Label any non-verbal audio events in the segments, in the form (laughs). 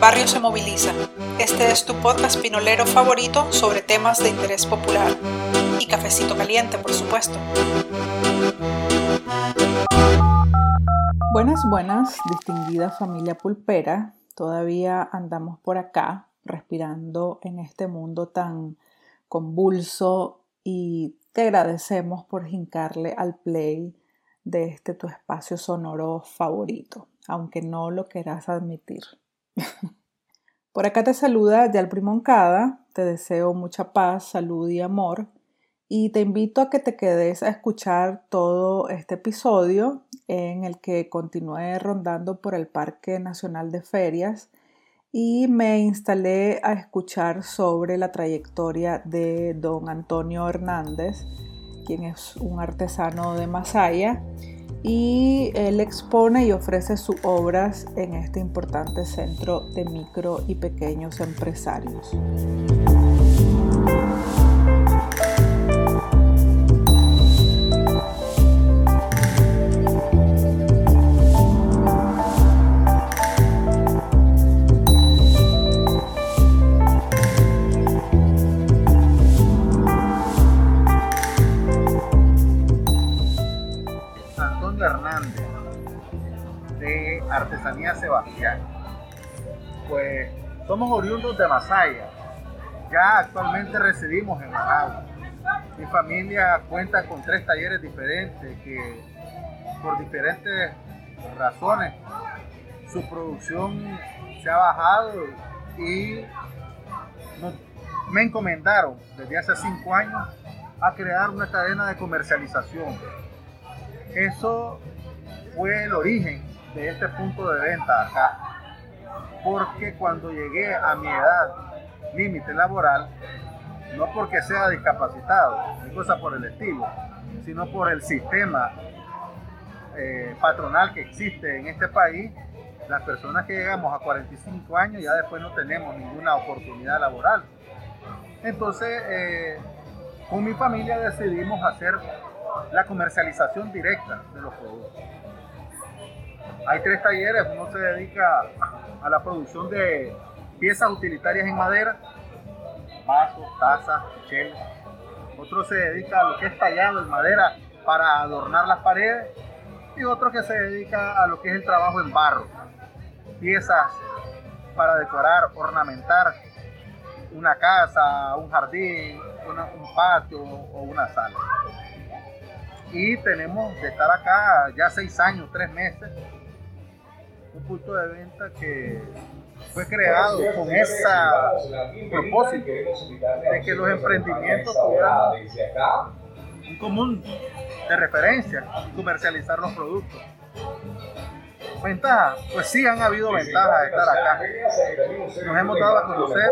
barrio se moviliza. Este es tu podcast pinolero favorito sobre temas de interés popular. Y cafecito caliente, por supuesto. Buenas, buenas, distinguida familia pulpera. Todavía andamos por acá, respirando en este mundo tan convulso y te agradecemos por hincarle al play de este tu espacio sonoro favorito, aunque no lo quieras admitir. (laughs) Por acá te saluda Yalpri Moncada, te deseo mucha paz, salud y amor y te invito a que te quedes a escuchar todo este episodio en el que continué rondando por el Parque Nacional de Ferias y me instalé a escuchar sobre la trayectoria de don Antonio Hernández, quien es un artesano de Masaya y él expone y ofrece sus obras en este importante centro de micro y pequeños empresarios. Artesanía Sebastián. Pues somos oriundos de Masaya. Ya actualmente residimos en Managua. Mi familia cuenta con tres talleres diferentes que por diferentes razones su producción se ha bajado y me encomendaron desde hace cinco años a crear una cadena de comercialización. Eso fue el origen de este punto de venta acá. Porque cuando llegué a mi edad límite laboral, no porque sea discapacitado, ni cosa por el estilo, sino por el sistema eh, patronal que existe en este país, las personas que llegamos a 45 años ya después no tenemos ninguna oportunidad laboral. Entonces, eh, con mi familia decidimos hacer la comercialización directa de los productos. Hay tres talleres, uno se dedica a la producción de piezas utilitarias en madera, vasos, tazas, chelas. Otro se dedica a lo que es tallado en madera para adornar las paredes y otro que se dedica a lo que es el trabajo en barro, piezas para decorar, ornamentar una casa, un jardín, un patio o una sala. Y tenemos de estar acá ya seis años, tres meses, un punto de venta que fue creado con ese propósito de que los emprendimientos tuvieran un común de referencia y comercializar los productos. Ventaja, pues sí han habido ventajas de estar acá. Nos hemos dado a conocer.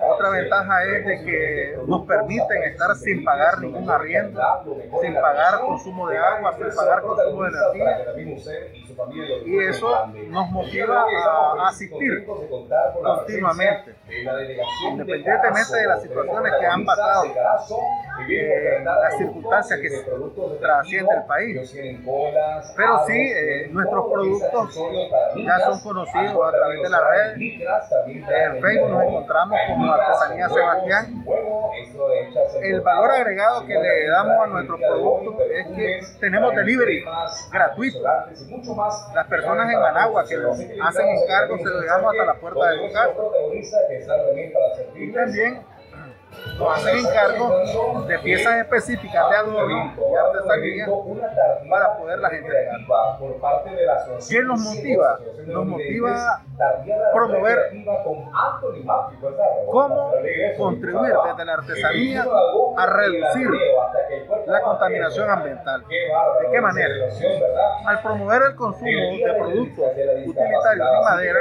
Otra ventaja es de que nos permiten estar sin pagar ningún arriendo, sin pagar consumo de agua, sin pagar consumo de energía. Y eso nos motiva a asistir continuamente, independientemente de las situaciones que han pasado, eh, las circunstancias que trasciende el país. Pero sí, eh, nuestros productos ya son conocidos a través de la red. En Facebook nos encontramos como Artesanía Sebastián. El valor agregado que le damos a nuestros productos es que tenemos delivery gratuito. Las personas en Managua que lo hacen encargo se lo dejamos hasta la puerta de su casa. Y también nos hacen encargo de piezas específicas de adorno y artesanía para poderlas entregar. ¿Qué nos motiva? Nos motiva promover cómo contribuir desde la artesanía a reducir la contaminación ambiental. ¿De qué manera? Al promover el consumo de productos utilitarios de madera,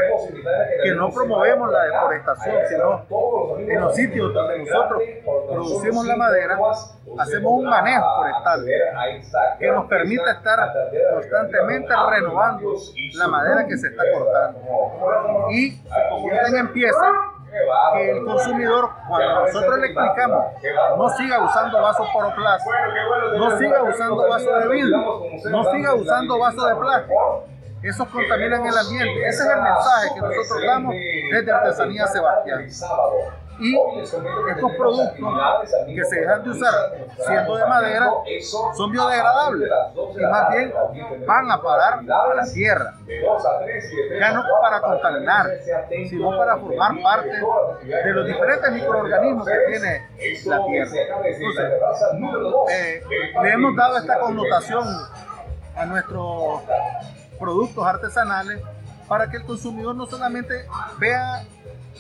que no promovemos la deforestación, sino en los sitios donde nosotros producimos la madera, hacemos un manejo forestal que nos permite estar constantemente renovando la madera que se está cortando. Y se en piezas que el consumidor, cuando nosotros le explicamos, no siga usando vasos plástico, no siga usando vasos de vidrio, no siga usando vasos de plástico, esos contaminan el ambiente. Ese es el mensaje que nosotros damos desde Artesanía Sebastián y estos productos que se dejan de usar siendo de madera son biodegradables y más bien van a parar a la tierra. Ya no para contaminar, sino para formar parte de los diferentes microorganismos que tiene la tierra. Entonces, eh, le hemos dado esta connotación a nuestros productos artesanales para que el consumidor no solamente vea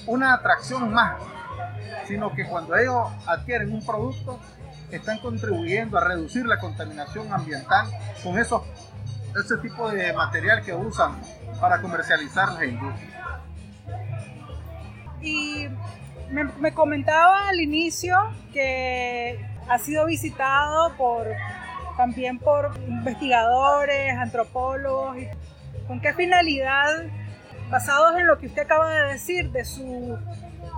una atracción más sino que cuando ellos adquieren un producto, están contribuyendo a reducir la contaminación ambiental con esos, ese tipo de material que usan para comercializar las industrias. Y me, me comentaba al inicio que ha sido visitado por también por investigadores, antropólogos. ¿Con qué finalidad, basados en lo que usted acaba de decir, de su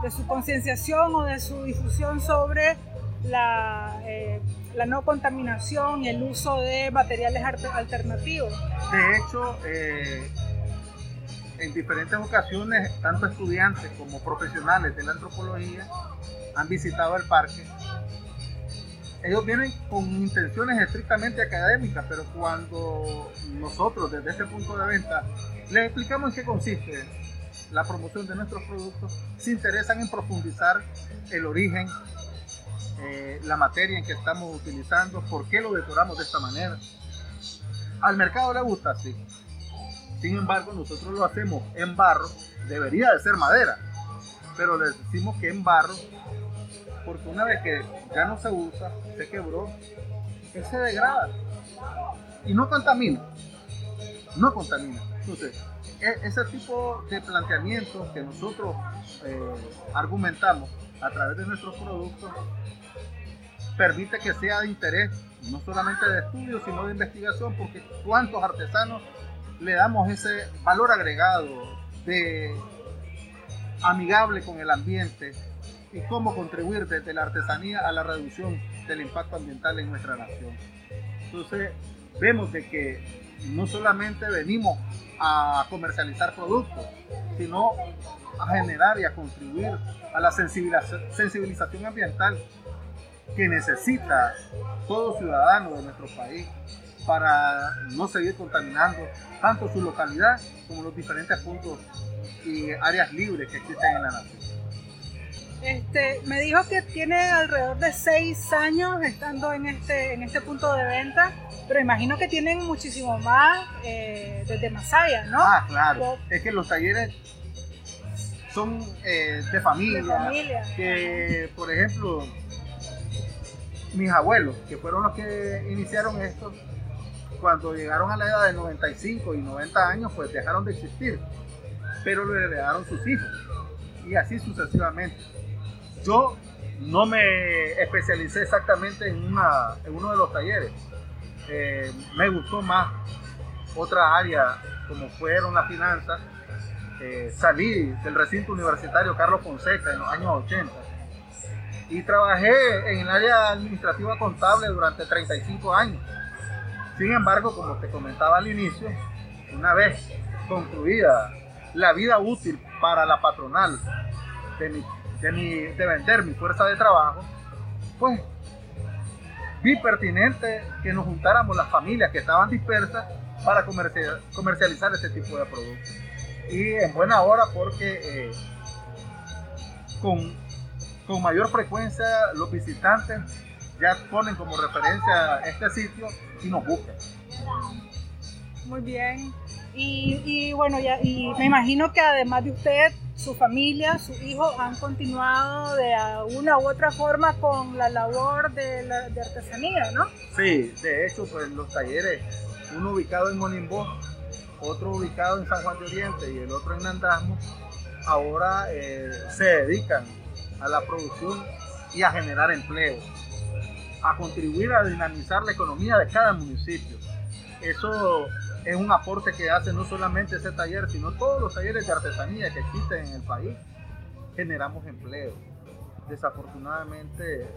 de su concienciación o de su difusión sobre la, eh, la, no contaminación y el uso de materiales alternativos. De hecho, eh, en diferentes ocasiones, tanto estudiantes como profesionales de la antropología han visitado el parque. Ellos vienen con intenciones estrictamente académicas, pero cuando nosotros desde este punto de vista les explicamos en qué consiste la promoción de nuestros productos, se interesan en profundizar el origen, eh, la materia en que estamos utilizando, por qué lo decoramos de esta manera. Al mercado le gusta así. Sin embargo, nosotros lo hacemos en barro, debería de ser madera, pero le decimos que en barro, porque una vez que ya no se usa, se quebró, él se degrada y no contamina. No contamina. Entonces, e, ese tipo de planteamientos que nosotros eh, argumentamos a través de nuestros productos permite que sea de interés no solamente de estudio, sino de investigación, porque cuántos artesanos le damos ese valor agregado de amigable con el ambiente y cómo contribuir desde la artesanía a la reducción del impacto ambiental en nuestra nación. Entonces, vemos de que no solamente venimos a comercializar productos, sino a generar y a contribuir a la sensibilización ambiental que necesita todo ciudadano de nuestro país para no seguir contaminando tanto su localidad como los diferentes puntos y áreas libres que existen en la nación. Este, me dijo que tiene alrededor de seis años estando en este, en este punto de venta, pero imagino que tienen muchísimo más eh, desde Masaya, ¿no? Ah, claro. es que los talleres son eh, de, familia, de familia. Que, por ejemplo, mis abuelos, que fueron los que iniciaron esto, cuando llegaron a la edad de 95 y 90 años, pues dejaron de existir, pero lo heredaron sus hijos y así sucesivamente. Yo no me especialicé exactamente en, una, en uno de los talleres. Eh, me gustó más otra área como fueron las finanzas. Eh, salí del recinto universitario Carlos Fonseca en los años 80 y trabajé en el área administrativa contable durante 35 años. Sin embargo, como te comentaba al inicio, una vez concluida la vida útil para la patronal de mi de, de vender mi fuerza de trabajo, pues vi pertinente que nos juntáramos las familias que estaban dispersas para comercializar este tipo de productos. Y en buena hora porque eh, con, con mayor frecuencia los visitantes ya ponen como referencia este sitio y nos buscan. Muy bien. Y, y, bueno, ya, y me imagino que además de usted, su familia, sus hijos han continuado de una u otra forma con la labor de, la, artesanía, ¿no? Sí, de hecho, pues los talleres, uno ubicado en Monimbó, otro ubicado en San Juan de Oriente y el otro en Nandasmo, ahora eh, se dedican a la producción y a generar empleo, a contribuir a dinamizar la economía de cada municipio. Eso es un aporte que hace no solamente ese taller, sino todos los talleres de artesanía que existen en el país. Generamos empleo. Desafortunadamente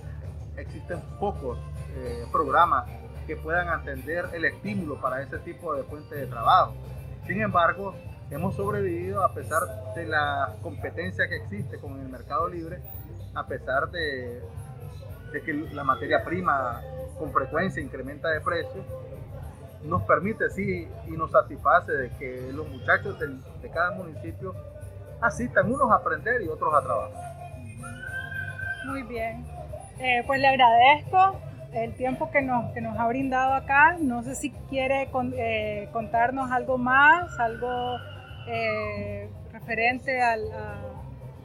existen pocos eh, programas que puedan atender el estímulo para ese tipo de fuente de trabajo. Sin embargo, hemos sobrevivido a pesar de la competencia que existe con el mercado libre, a pesar de, que la materia prima con frecuencia incrementa de precio, nos permite sí y nos satisface de que los muchachos de, cada municipio asistan unos a aprender y otros a trabajar. Muy bien, eh, pues le agradezco el tiempo que nos, que nos ha brindado acá. No sé si quiere eh, contarnos algo más, algo eh, referente a,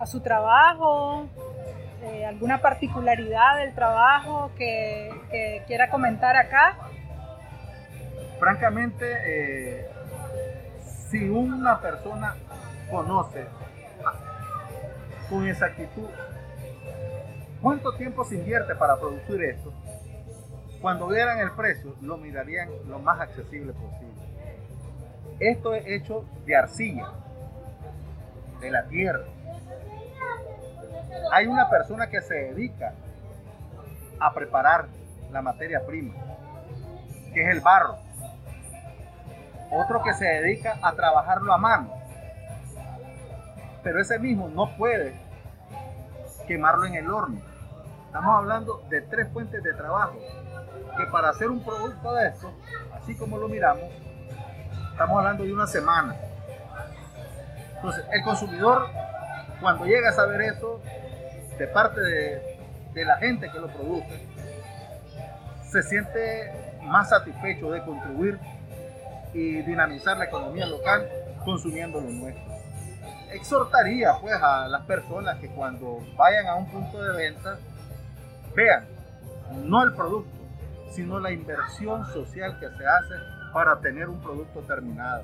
su trabajo, alguna particularidad del trabajo que, quiera comentar acá. Francamente, si una persona conoce con exactitud cuánto tiempo se invierte para producir esto, cuando vieran el precio, lo mirarían lo más accesible posible. Esto es hecho de arcilla, de la tierra. Hay una persona que se dedica a preparar la materia prima, que es el barro. Otro que se dedica a trabajarlo a mano. Pero ese mismo no puede quemarlo en el horno. Estamos hablando de tres fuentes de trabajo que para hacer un producto de esto, así como lo miramos, estamos hablando de una semana. Entonces, el consumidor, cuando llega a saber eso, de parte de, la gente que lo produce, se siente más satisfecho de contribuir y dinamizar la economía local consumiendo lo nuestro. Exhortaría pues a las personas que cuando vayan a un punto de venta vean no el producto, sino la inversión social que se hace para tener un producto terminado.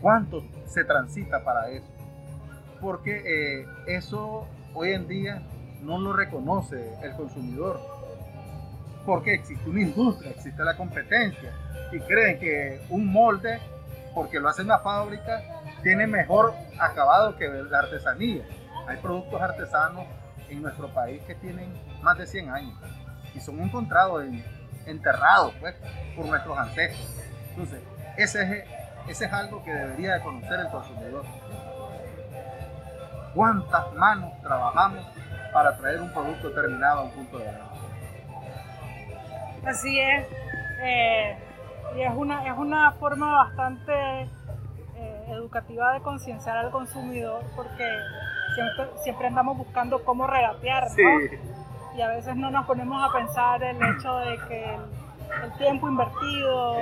¿Cuánto se transita para eso? Porque eh, eso hoy en día no lo reconoce el consumidor. Porque existe una industria, existe la competencia y creen que un molde, porque lo hace una fábrica, tiene mejor acabado que la artesanía. Hay productos artesanos en nuestro país que tienen más de 100 años y son encontrados enterrados pues, por nuestros ancestros. Entonces, ese es, ese es algo que debería de conocer el consumidor. ¿Cuántas manos trabajamos para traer un producto terminado a un punto de venta? Así es. Eh, y es una, es una forma bastante eh, educativa de concienciar al consumidor porque siempre, siempre andamos buscando cómo regatear, ¿no? y a veces no nos ponemos a pensar el hecho de que el, tiempo invertido,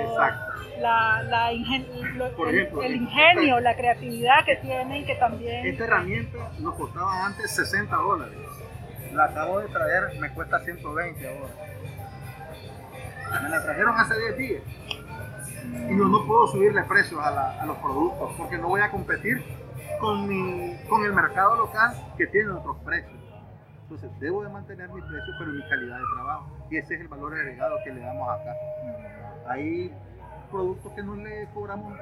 la, la el, ingenio, la creatividad que tienen que también... Esta herramienta nos costaba antes 60 dólares. La acabo de traer, me cuesta 120 ahora. Me la trajeron hace 10 días. Y yo no puedo subirle precios a, los productos porque no voy a competir con, con el mercado local que tiene otros precios. Entonces debo de mantener mi precio, pero mi calidad de trabajo. Y ese es el valor agregado que le damos acá. Hay productos que no le cobramos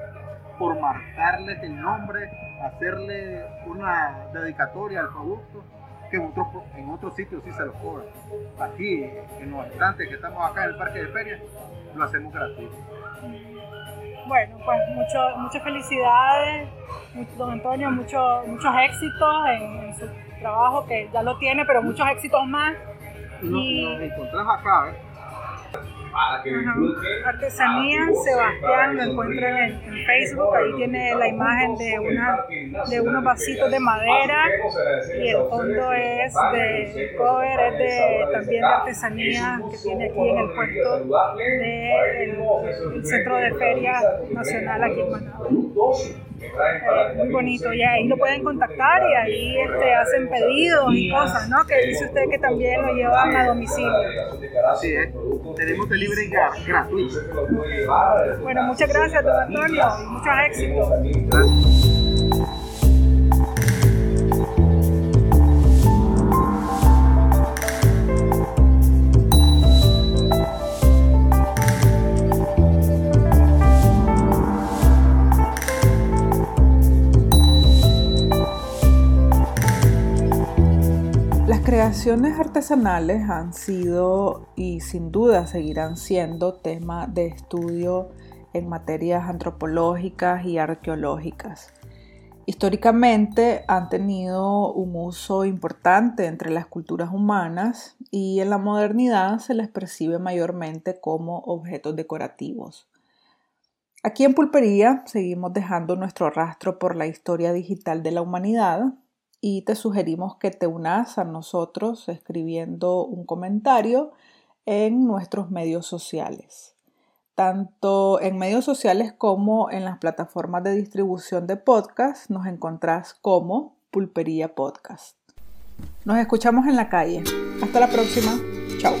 por marcarles el nombre, hacerle una dedicatoria al producto, que en otros, en otros sitios sí se lo cobran. Aquí, en los estantes que estamos acá en el parque de feria, lo hacemos gratuito. Bueno, pues mucho, muchas felicidades, don Antonio, muchos éxitos en su trabajo que ya lo tiene, pero muchos éxitos más. y... nos encontramos acá, ¿eh? Artesanía Sebastián, lo encuentran en, Facebook, ahí tiene la imagen de, una, de unos vasitos de madera y el fondo es de cover, es de, también de artesanía que tiene aquí en el puerto del Centro de Feria Nacional aquí en Managua muy bonito y ahí lo pueden contactar y ahí este, hacen pedidos y cosas, ¿no? Que dice usted que también lo llevan a domicilio. Así es, tenemos delivery gratuito. Bueno, muchas gracias, don Antonio, y muchos éxitos. Creaciones artesanales han sido y sin duda seguirán siendo tema de estudio en materias antropológicas y arqueológicas. Históricamente han tenido un uso importante entre las culturas humanas y en la modernidad se les percibe mayormente como objetos decorativos. Aquí en Pulpería seguimos dejando nuestro rastro por la historia digital de la humanidad y te sugerimos que te unas a nosotros escribiendo un comentario en nuestros medios sociales. Tanto en medios sociales como en las plataformas de distribución de podcast nos encontrás como Pulpería Podcast. Nos escuchamos en la calle. Hasta la próxima. Chao.